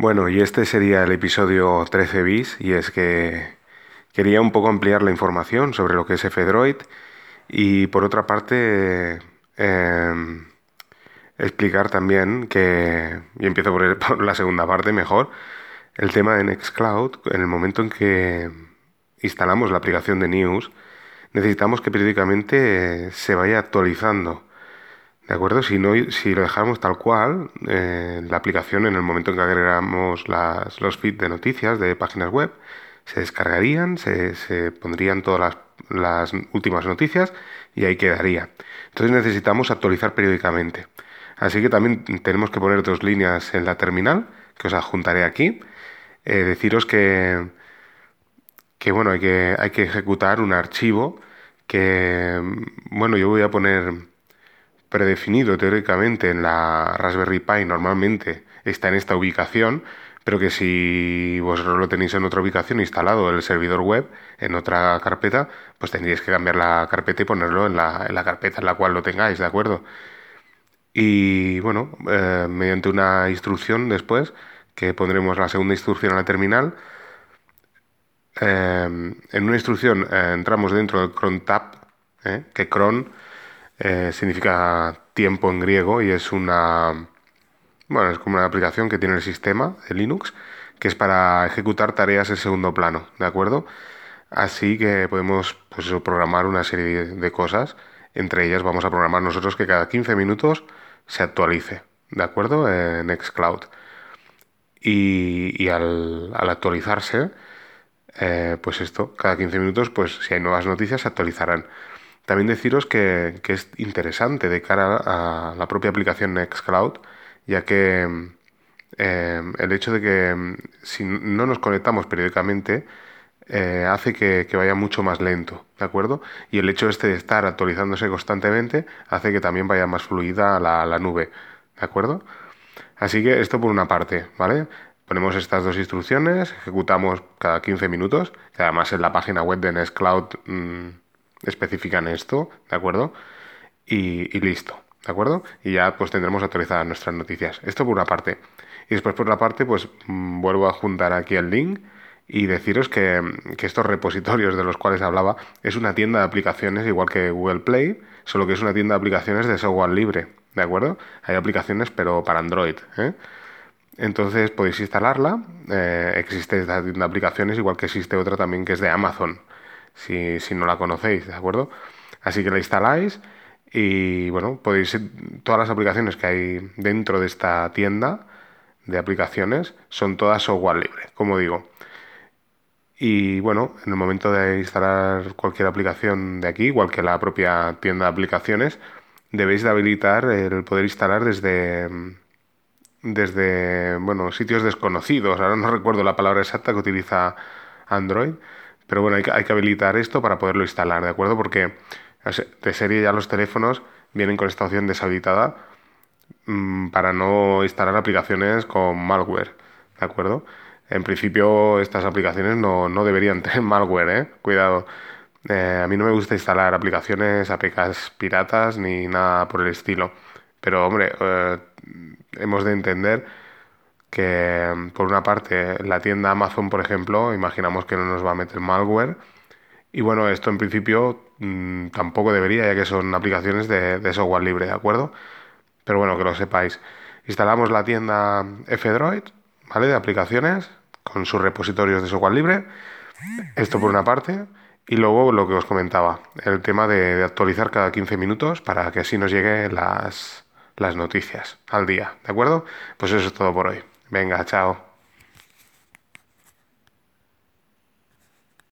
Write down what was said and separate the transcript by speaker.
Speaker 1: Bueno, y este sería el episodio 13 bis, y es que quería un poco ampliar la información sobre lo que es F-Droid y por otra parte em, explicar también que, y empiezo por, por la segunda parte mejor, el tema de Nextcloud, en el momento en que instalamos la aplicación de News, necesitamos que periódicamente se vaya actualizando. ¿De acuerdo? Si, no, si lo dejamos tal cual, eh, la aplicación en el momento en que agregamos las, los feeds de noticias de páginas web, se descargarían, se, se pondrían todas las, las, últimas noticias y ahí quedaría. Entonces necesitamos actualizar periódicamente. Así que también tenemos que poner dos líneas en la terminal, que os adjuntaré aquí. Eh, deciros que, que bueno, hay que, hay que ejecutar un archivo que, bueno, yo voy a poner predefinido teóricamente en la Raspberry Pi normalmente está en esta ubicación, pero que si vosotros lo tenéis en otra ubicación instalado el servidor web en otra carpeta, pues tendríais que cambiar la carpeta y ponerlo en la, en la carpeta en la cual lo tengáis, ¿de acuerdo? Y bueno, eh, mediante una instrucción después, que pondremos la segunda instrucción a la terminal, eh, en una instrucción eh, entramos dentro del cron tab, que cron eh, significa tiempo en griego y es una, bueno, es como una aplicación que tiene el sistema de Linux que es para ejecutar tareas en segundo plano, ¿de acuerdo? Así que podemos pues programar una serie de cosas. Entre ellas vamos a programar nosotros que cada 15 minutos se actualice, ¿de acuerdo? En Nextcloud. Y, y al, al, actualizarse, eh, pues esto, cada 15 minutos, pues si hay nuevas noticias se actualizarán. También deciros que, que, es interesante de cara a la propia aplicación Nextcloud, ya que eh, el hecho de que si no nos conectamos periódicamente eh, hace que, que, vaya mucho más lento, ¿de acuerdo? Y el hecho este de estar actualizándose constantemente hace que también vaya más fluida la, la nube, ¿de acuerdo? Así que esto por una parte, ¿vale? Ponemos estas dos instrucciones, ejecutamos cada 15 minutos, que además en la página web de Nextcloud mmm, especifican esto, ¿de acuerdo? Y, y, listo, ¿de acuerdo? Y ya pues tendremos actualizadas nuestras noticias. Esto por una parte. Y después por otra parte pues mmm, vuelvo a juntar aquí el link y deciros que, que, estos repositorios de los cuales hablaba es una tienda de aplicaciones igual que Google Play, solo que es una tienda de aplicaciones de software libre, ¿de acuerdo? Hay aplicaciones pero para Android, ¿eh? Entonces podéis instalarla. Eh, existe esta tienda de aplicaciones, igual que existe otra también que es de Amazon si, si no la conocéis, ¿de acuerdo? Así que la instaláis y bueno, podéis todas las aplicaciones que hay dentro de esta tienda de aplicaciones son todas software libre, como digo. Y bueno, en el momento de instalar cualquier aplicación de aquí, igual que la propia tienda de aplicaciones, debéis de habilitar el poder instalar desde desde bueno, sitios desconocidos. Ahora no recuerdo la palabra exacta que utiliza Android, pero bueno, hay que, hay que habilitar esto para poderlo instalar, ¿de acuerdo? Porque de serie ya los teléfonos vienen con esta opción deshabilitada mmm, para no instalar aplicaciones con malware, ¿de acuerdo? En principio estas aplicaciones no, no deberían tener malware, ¿eh? Cuidado. Eh, a mí no me gusta instalar aplicaciones, APKs piratas ni nada por el estilo. Pero hombre, eh, hemos de entender que por una parte la tienda Amazon, por ejemplo, imaginamos que no nos va a meter malware. Y bueno, esto en principio mmm, tampoco debería, ya que son aplicaciones de, de, software libre, ¿de acuerdo? Pero bueno, que lo sepáis. Instalamos la tienda F-Droid, ¿vale? De aplicaciones, con sus repositorios de software libre. Esto por una parte. Y luego lo que os comentaba, el tema de, de actualizar cada 15 minutos para que así nos lleguen las, las noticias al día, ¿de acuerdo? Pues eso es todo por hoy. Venga, chao.